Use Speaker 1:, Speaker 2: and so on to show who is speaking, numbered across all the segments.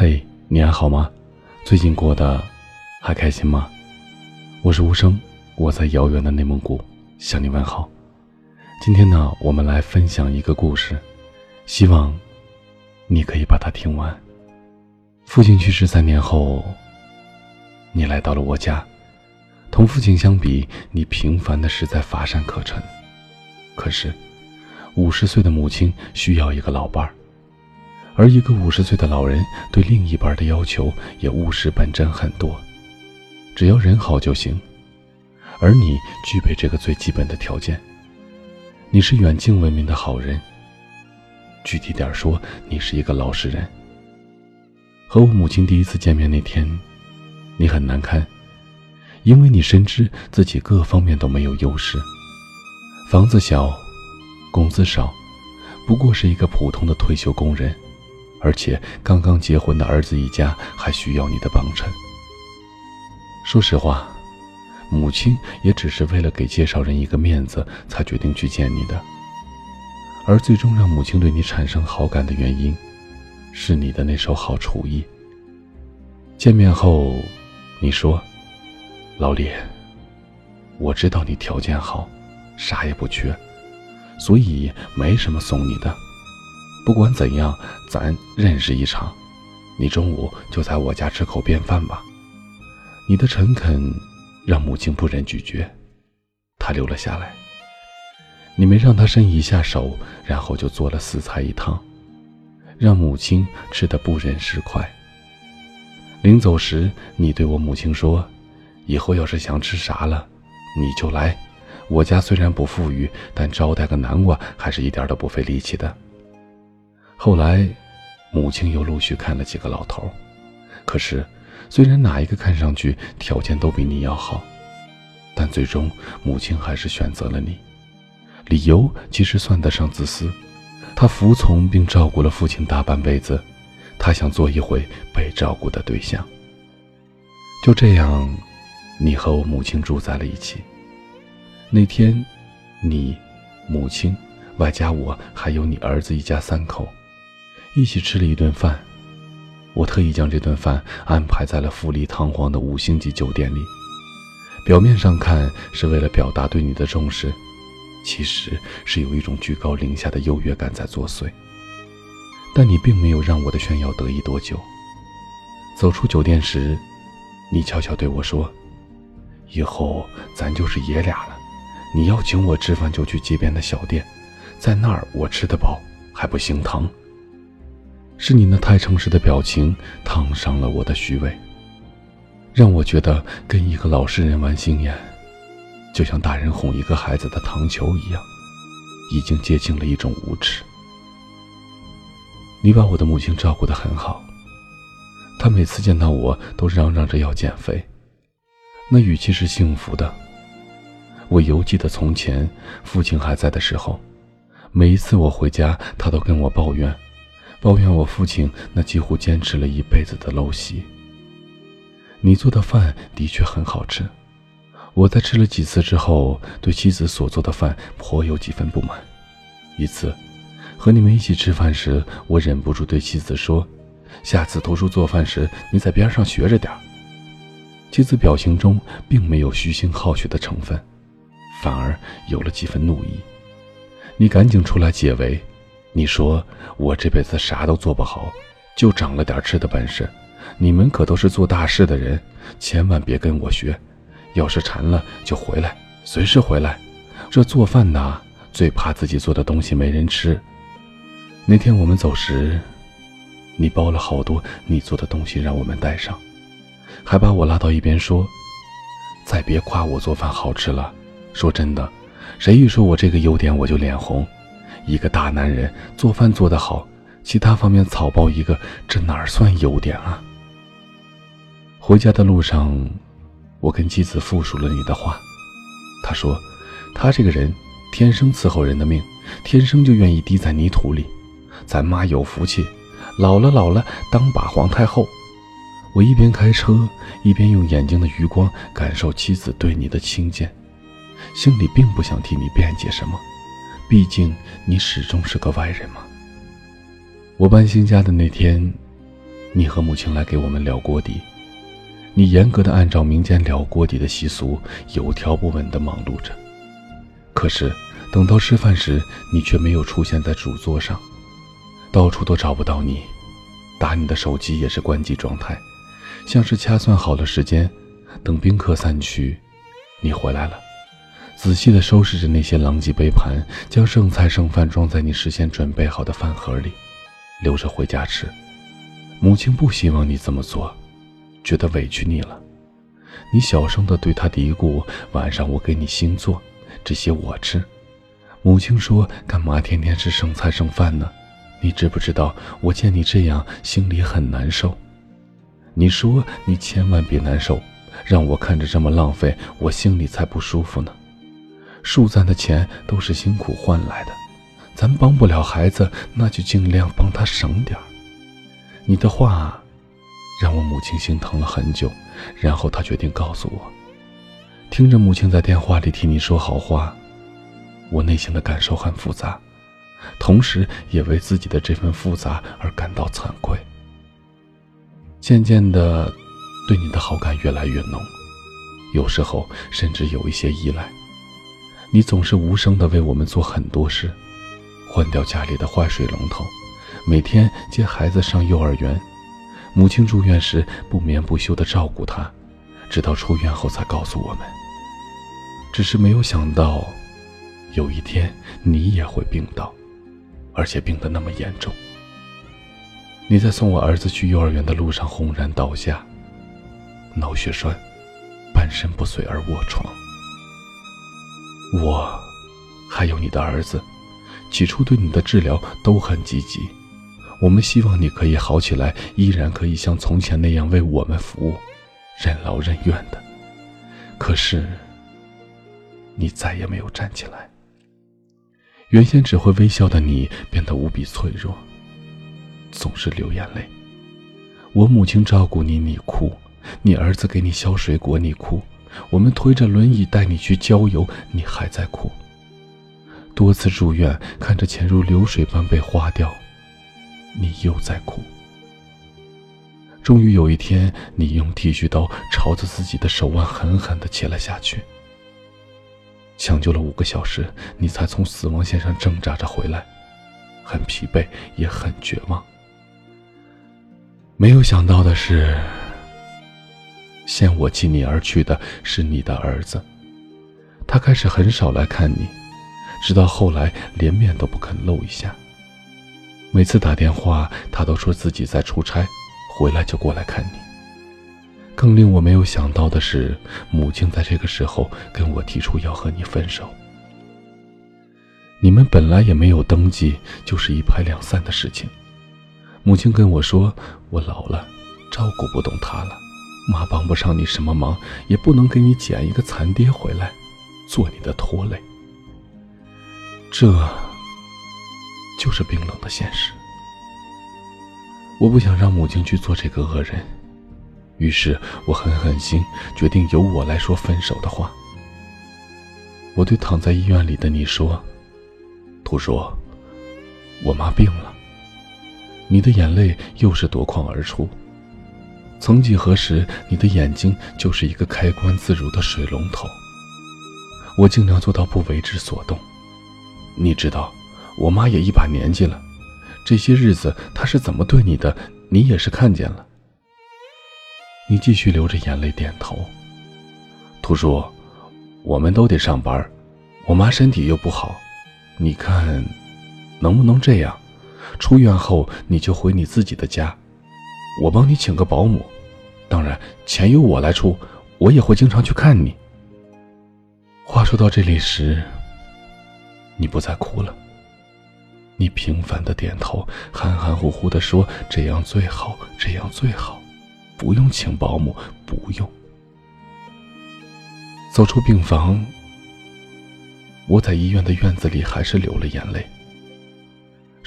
Speaker 1: 嘿，你还好吗？最近过得还开心吗？我是无声，我在遥远的内蒙古向你问好。今天呢，我们来分享一个故事，希望你可以把它听完。父亲去世三年后，你来到了我家。同父亲相比，你平凡的实在乏善可陈。可是，五十岁的母亲需要一个老伴儿。而一个五十岁的老人对另一半的要求也务实本真很多，只要人好就行。而你具备这个最基本的条件。你是远近闻名的好人。具体点说，你是一个老实人。和我母亲第一次见面那天，你很难堪，因为你深知自己各方面都没有优势，房子小，工资少，不过是一个普通的退休工人。而且刚刚结婚的儿子一家还需要你的帮衬。说实话，母亲也只是为了给介绍人一个面子，才决定去见你的。而最终让母亲对你产生好感的原因，是你的那手好厨艺。见面后，你说：“老李，我知道你条件好，啥也不缺，所以没什么送你的。”不管怎样，咱认识一场。你中午就在我家吃口便饭吧。你的诚恳让母亲不忍拒绝，她留了下来。你没让她伸一下手，然后就做了四菜一汤，让母亲吃得不忍释筷。临走时，你对我母亲说：“以后要是想吃啥了，你就来。我家虽然不富裕，但招待个南瓜还是一点都不费力气的。”后来，母亲又陆续看了几个老头可是，虽然哪一个看上去条件都比你要好，但最终母亲还是选择了你。理由其实算得上自私，她服从并照顾了父亲大半辈子，她想做一回被照顾的对象。就这样，你和我母亲住在了一起。那天，你、母亲，外加我，还有你儿子一家三口。一起吃了一顿饭，我特意将这顿饭安排在了富丽堂皇的五星级酒店里。表面上看是为了表达对你的重视，其实是有一种居高临下的优越感在作祟。但你并没有让我的炫耀得意多久。走出酒店时，你悄悄对我说：“以后咱就是爷俩了。你要请我吃饭，就去街边的小店，在那儿我吃得饱，还不心疼。”是你那太诚实的表情烫伤了我的虚伪，让我觉得跟一个老实人玩心眼，就像大人哄一个孩子的糖球一样，已经接近了一种无耻。你把我的母亲照顾得很好，她每次见到我都嚷嚷着要减肥，那语气是幸福的。我犹记得从前父亲还在的时候，每一次我回家，他都跟我抱怨。抱怨我父亲那几乎坚持了一辈子的陋习。你做的饭的确很好吃，我在吃了几次之后，对妻子所做的饭颇有几分不满。一次，和你们一起吃饭时，我忍不住对妻子说：“下次读书做饭时，你在边上学着点儿妻子表情中并没有虚心好学的成分，反而有了几分怒意。你赶紧出来解围。你说我这辈子啥都做不好，就长了点吃的本事。你们可都是做大事的人，千万别跟我学。要是馋了就回来，随时回来。这做饭的最怕自己做的东西没人吃。那天我们走时，你包了好多你做的东西让我们带上，还把我拉到一边说：“再别夸我做饭好吃了。说真的，谁一说我这个优点，我就脸红。”一个大男人做饭做得好，其他方面草包一个，这哪算优点啊？回家的路上，我跟妻子复述了你的话。他说，他这个人天生伺候人的命，天生就愿意滴在泥土里。咱妈有福气，老了老了当把皇太后。我一边开车，一边用眼睛的余光感受妻子对你的轻贱，心里并不想替你辩解什么。毕竟你始终是个外人嘛。我搬新家的那天，你和母亲来给我们聊锅底，你严格的按照民间聊锅底的习俗，有条不紊的忙碌着。可是等到吃饭时，你却没有出现在主桌上，到处都找不到你，打你的手机也是关机状态，像是掐算好了时间，等宾客散去，你回来了，仔细的收拾着那些狼藉杯盘，将剩菜剩饭装在你事先准备好的饭盒里，留着回家吃。母亲不希望你这么做，觉得委屈你了。你小声的对她嘀咕：“晚上我给你新做，这些我吃。”母亲说：“干嘛天天吃剩菜剩饭呢？你知不知道我见你这样心里很难受？”你说：“你千万别难受，让我看着这么浪费，我心里才不舒服呢。树赞的钱都是辛苦换来的，咱帮不了孩子，那就尽量帮他省点儿。”你的话，让我母亲心疼了很久，然后她决定告诉我。听着母亲在电话里替你说好话，我内心的感受很复杂，同时也为自己的这份复杂而感到惭愧。渐渐的，对你的好感越来越浓，有时候甚至有一些依赖。你总是无声的为我们做很多事，换掉家里的坏水龙头。每天接孩子上幼儿园，母亲住院时不眠不休地照顾他，直到出院后才告诉我们。只是没有想到，有一天你也会病倒，而且病得那么严重。你在送我儿子去幼儿园的路上轰然倒下，脑血栓，半身不遂而卧床。我，还有你的儿子，起初对你的治疗都很积极。我们希望你可以好起来，依然可以像从前那样为我们服务，任劳任怨的。可是，你再也没有站起来。原先只会微笑的你，变得无比脆弱，总是流眼泪。我母亲照顾你，你哭；你儿子给你削水果，你哭；我们推着轮椅带你去郊游，你还在哭。多次住院，看着钱如流水般被花掉。你又在哭。终于有一天，你用剃须刀朝着自己的手腕狠狠的切了下去。抢救了五个小时，你才从死亡线上挣扎着回来，很疲惫，也很绝望。没有想到的是，先我弃你而去的是你的儿子。他开始很少来看你，直到后来连面都不肯露一下。每次打电话，他都说自己在出差，回来就过来看你。更令我没有想到的是，母亲在这个时候跟我提出要和你分手。你们本来也没有登记，就是一拍两散的事情。母亲跟我说：“我老了，照顾不动他了，妈帮不上你什么忙，也不能给你捡一个残爹回来，做你的拖累。”这。就是冰冷的现实。我不想让母亲去做这个恶人，于是我狠狠心，决定由我来说分手的话。我对躺在医院里的你说：“图叔，我妈病了。”你的眼泪又是夺眶而出。曾几何时，你的眼睛就是一个开关自如的水龙头。我尽量做到不为之所动。你知道。我妈也一把年纪了，这些日子她是怎么对你的，你也是看见了。你继续流着眼泪点头。图叔，我们都得上班，我妈身体又不好，你看，能不能这样？出院后你就回你自己的家，我帮你请个保姆，当然钱由我来出，我也会经常去看你。话说到这里时，你不再哭了。你平凡的点头，含含糊糊的说：“这样最好，这样最好，不用请保姆，不用。”走出病房，我在医院的院子里还是流了眼泪。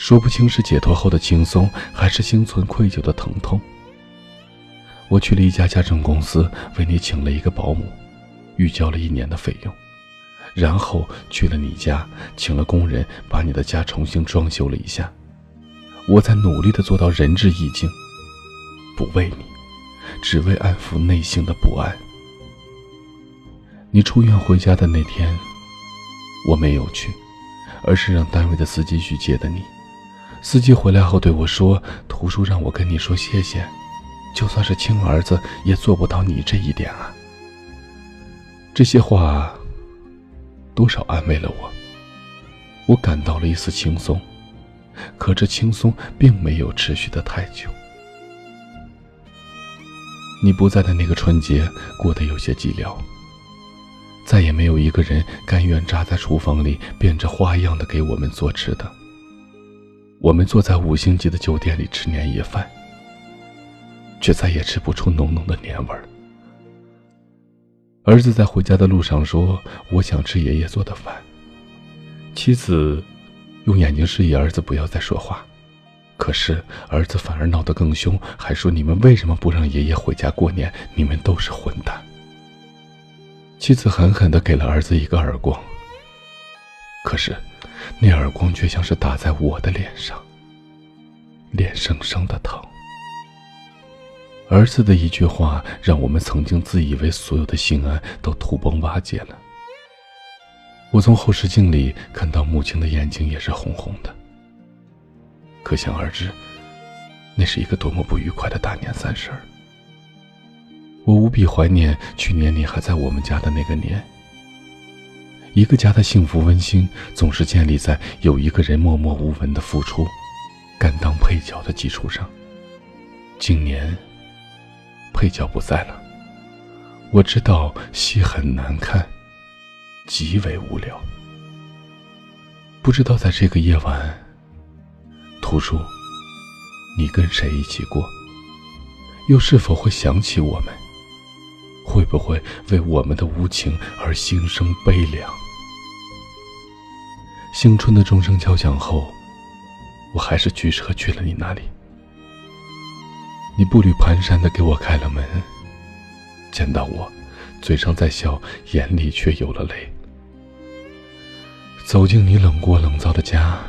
Speaker 1: 说不清是解脱后的轻松，还是心存愧疚的疼痛。我去了一家家政公司，为你请了一个保姆，预交了一年的费用。然后去了你家，请了工人把你的家重新装修了一下。我在努力的做到仁至义尽，不为你，只为安抚内心的不安。你出院回家的那天，我没有去，而是让单位的司机去接的你。司机回来后对我说：“图书让我跟你说谢谢，就算是亲儿子也做不到你这一点啊。”这些话多少安慰了我，我感到了一丝轻松。可这轻松并没有持续的太久。你不在的那个春节过得有些寂寥，再也没有一个人甘愿扎在厨房里变着花样的给我们做吃的。我们坐在五星级的酒店里吃年夜饭，却再也吃不出浓浓的年味儿。儿子在回家的路上说：“我想吃爷爷做的饭。”妻子。用眼睛示意儿子不要再说话，可是儿子反而闹得更凶，还说：“你们为什么不让爷爷回家过年？你们都是混蛋！”妻子狠狠地给了儿子一个耳光，可是那耳光却像是打在我的脸上，脸生生的疼。儿子的一句话，让我们曾经自以为所有的心安都土崩瓦解了。我从后视镜里看到母亲的眼睛也是红红的，可想而知，那是一个多么不愉快的大年三十儿。我无比怀念去年你还在我们家的那个年。一个家的幸福温馨，总是建立在有一个人默默无闻的付出、甘当配角的基础上。今年，配角不在了，我知道戏很难看。极为无聊，不知道在这个夜晚，图书，你跟谁一起过？又是否会想起我们？会不会为我们的无情而心生悲凉？新春的钟声敲响后，我还是驱车去了你那里。你步履蹒跚的给我开了门，见到我。嘴上在笑，眼里却有了泪。走进你冷锅冷灶的家，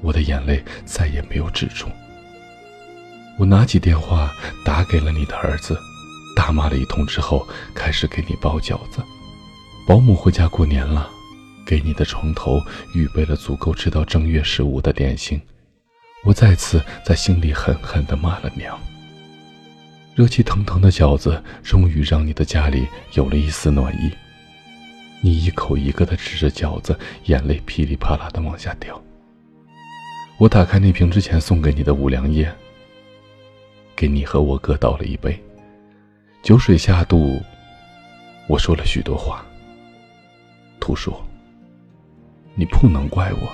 Speaker 1: 我的眼泪再也没有止住。我拿起电话打给了你的儿子，大骂了一通之后，开始给你包饺子。保姆回家过年了，给你的床头预备了足够吃到正月十五的点心。我再次在心里狠狠地骂了娘。热气腾腾的饺子终于让你的家里有了一丝暖意。你一口一个的吃着饺子，眼泪噼里啪啦的往下掉。我打开那瓶之前送给你的五粮液，给你和我哥倒了一杯。酒水下肚，我说了许多话。图说，你不能怪我，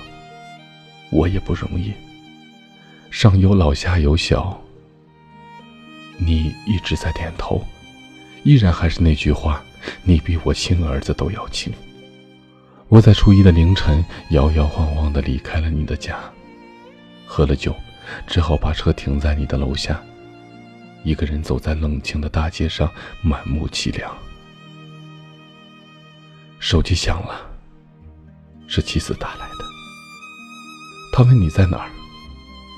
Speaker 1: 我也不容易。上有老下有小。你一直在点头，依然还是那句话，你比我亲儿子都要亲。我在初一的凌晨摇摇晃晃地离开了你的家，喝了酒，只好把车停在你的楼下，一个人走在冷清的大街上，满目凄凉。手机响了，是妻子打来的。他问你在哪儿，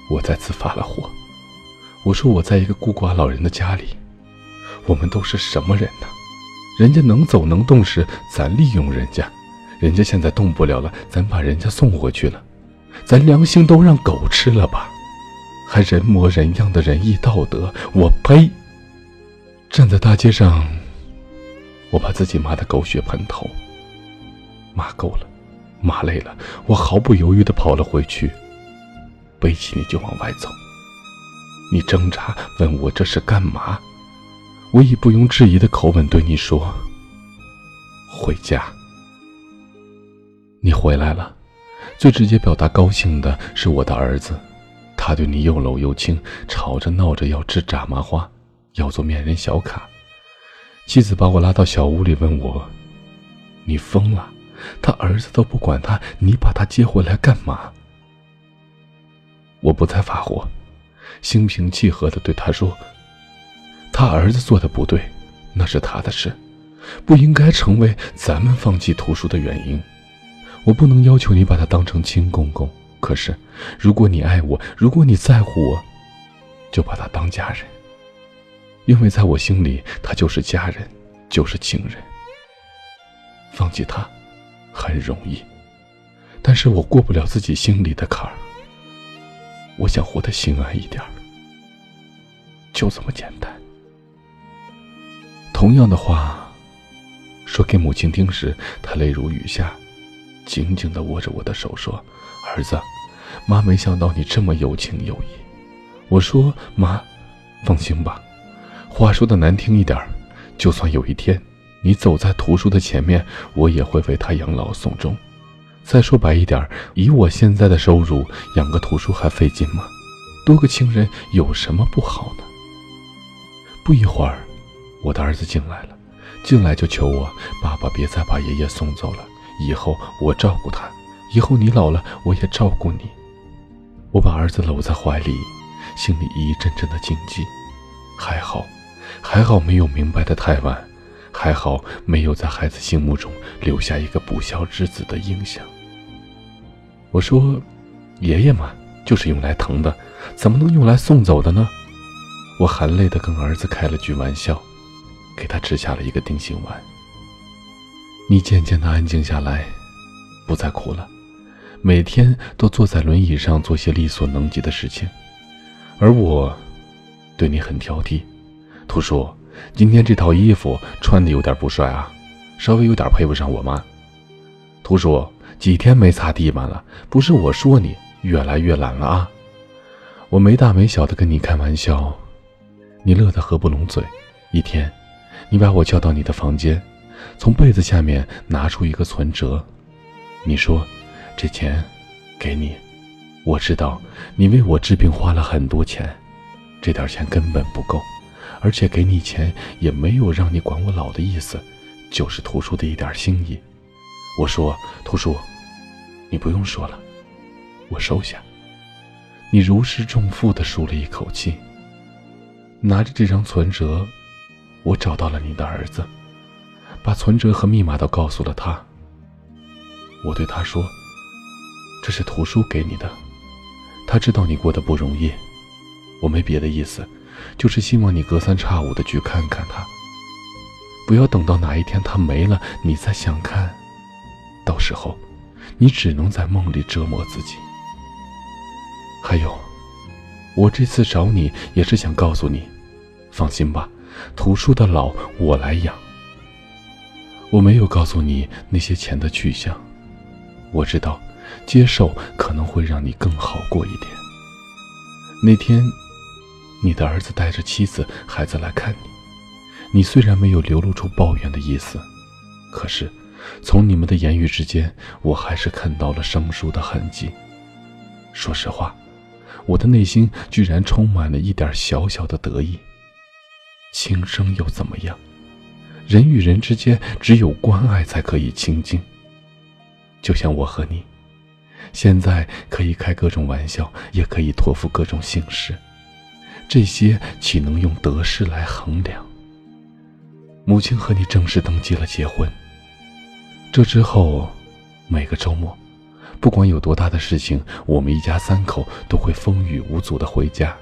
Speaker 1: 我再次发了火。我说我在一个孤寡老人的家里，我们都是什么人呢？人家能走能动时，咱利用人家；人家现在动不了了，咱把人家送回去了。咱良心都让狗吃了吧？还人模人样的仁义道德？我呸！站在大街上，我把自己骂得狗血喷头。骂够了，骂累了，我毫不犹豫地跑了回去，背起你就往外走。你挣扎问我这是干嘛？我以不容置疑的口吻对你说：“回家。”你回来了，最直接表达高兴的是我的儿子，他对你又搂又亲，吵着闹着要吃炸麻花，要做面人小卡。妻子把我拉到小屋里问我：“你疯了？他儿子都不管他，你把他接回来干嘛？”我不再发火。心平气和地对他说：“他儿子做的不对，那是他的事，不应该成为咱们放弃图书的原因。我不能要求你把他当成亲公公，可是，如果你爱我，如果你在乎我，就把他当家人。”因为在我心里，他就是家人，就是情人。放弃他，很容易，但是我过不了自己心里的坎儿。我想活得心安一点儿就这么简单。同样的话，说给母亲听时，她泪如雨下，紧紧的握着我的手说：“儿子，妈没想到你这么有情有义。”我说：“妈，放心吧。话说的难听一点儿就算有一天你走在图书的前面，我也会为他养老送终。”再说白一点，以我现在的收入，养个图书还费劲吗？多个情人有什么不好呢？不一会儿，我的儿子进来了，进来就求我：“爸爸别再把爷爷送走了，以后我照顾他，以后你老了我也照顾你。”我把儿子搂在怀里，心里一阵阵的惊悸。还好，还好没有明白的太晚，还好没有在孩子心目中留下一个不孝之子的印象。我说：“爷爷嘛，就是用来疼的，怎么能用来送走的呢？”我含泪的跟儿子开了句玩笑，给他吃下了一个定心丸。你渐渐的安静下来，不再哭了，每天都坐在轮椅上做些力所能及的事情，而我，对你很挑剔。图说，今天这套衣服穿的有点不帅啊，稍微有点配不上我妈。图叔。几天没擦地板了，不是我说你越来越懒了啊！我没大没小的跟你开玩笑，你乐得合不拢嘴。一天，你把我叫到你的房间，从被子下面拿出一个存折，你说：“这钱给你，我知道你为我治病花了很多钱，这点钱根本不够，而且给你钱也没有让你管我老的意思，就是图书的一点心意。”我说：“图书，你不用说了，我收下。”你如释重负的舒了一口气，拿着这张存折，我找到了你的儿子，把存折和密码都告诉了他。我对他说：“这是图书给你的，他知道你过得不容易，我没别的意思，就是希望你隔三差五的去看看他，不要等到哪一天他没了，你再想看。”到时候，你只能在梦里折磨自己。还有，我这次找你也是想告诉你，放心吧，图书的老我来养。我没有告诉你那些钱的去向，我知道，接受可能会让你更好过一点。那天，你的儿子带着妻子、孩子来看你，你虽然没有流露出抱怨的意思，可是。从你们的言语之间，我还是看到了生疏的痕迹。说实话，我的内心居然充满了一点小小的得意。轻生又怎么样？人与人之间，只有关爱才可以亲近。就像我和你，现在可以开各种玩笑，也可以托付各种心事，这些岂能用得失来衡量？母亲和你正式登记了结婚。这之后，每个周末，不管有多大的事情，我们一家三口都会风雨无阻的回家。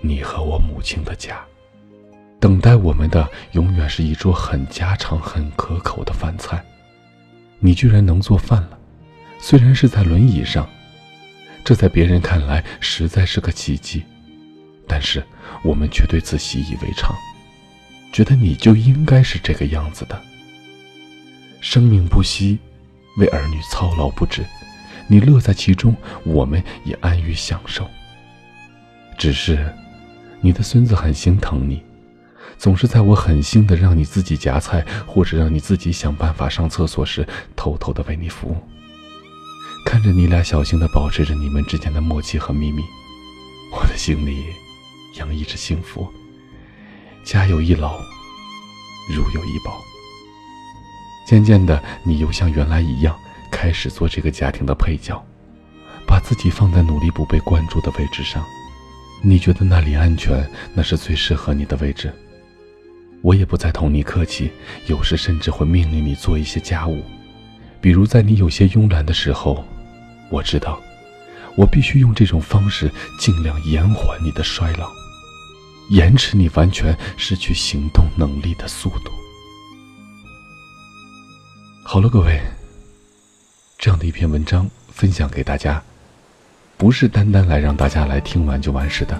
Speaker 1: 你和我母亲的家，等待我们的永远是一桌很家常、很可口的饭菜。你居然能做饭了，虽然是在轮椅上，这在别人看来实在是个奇迹，但是我们却对此习以为常，觉得你就应该是这个样子的。生命不息，为儿女操劳不止，你乐在其中，我们也安于享受。只是，你的孙子很心疼你，总是在我狠心的让你自己夹菜，或者让你自己想办法上厕所时，偷偷的为你服务。看着你俩小心的保持着你们之间的默契和秘密，我的心里洋溢着幸福。家有一老，如有一宝。渐渐的，你又像原来一样，开始做这个家庭的配角，把自己放在努力不被关注的位置上。你觉得那里安全，那是最适合你的位置。我也不再同你客气，有时甚至会命令你做一些家务，比如在你有些慵懒的时候，我知道，我必须用这种方式尽量延缓你的衰老。延迟你完全失去行动能力的速度。好了，各位，这样的一篇文章分享给大家，不是单单来让大家来听完就完事的。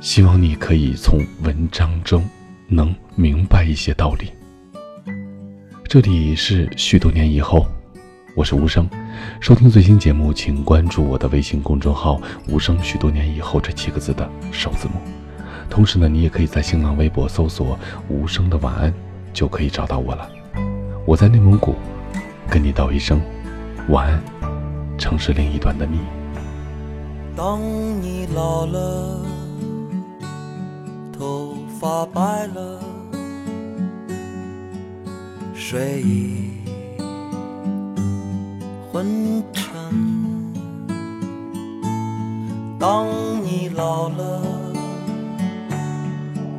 Speaker 1: 希望你可以从文章中能明白一些道理。这里是许多年以后，我是无声。收听最新节目，请关注我的微信公众号“无声”。许多年以后这七个字的首字母。同时呢，你也可以在新浪微博搜索“无声的晚安”，就可以找到我了。我在内蒙古，跟你道一声晚安，城市另一端的你。
Speaker 2: 当你老了。头发白了，睡意昏沉。当你老了，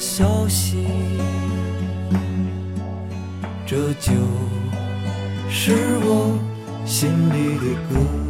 Speaker 2: 消息，这就是我心里的歌。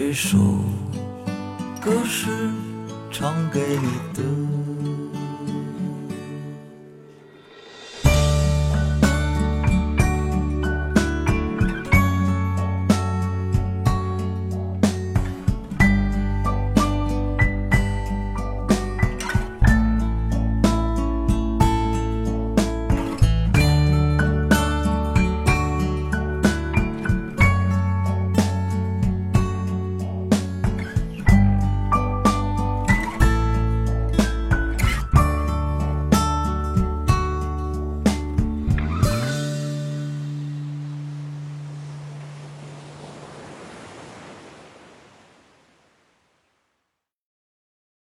Speaker 2: 这首歌是唱给你的。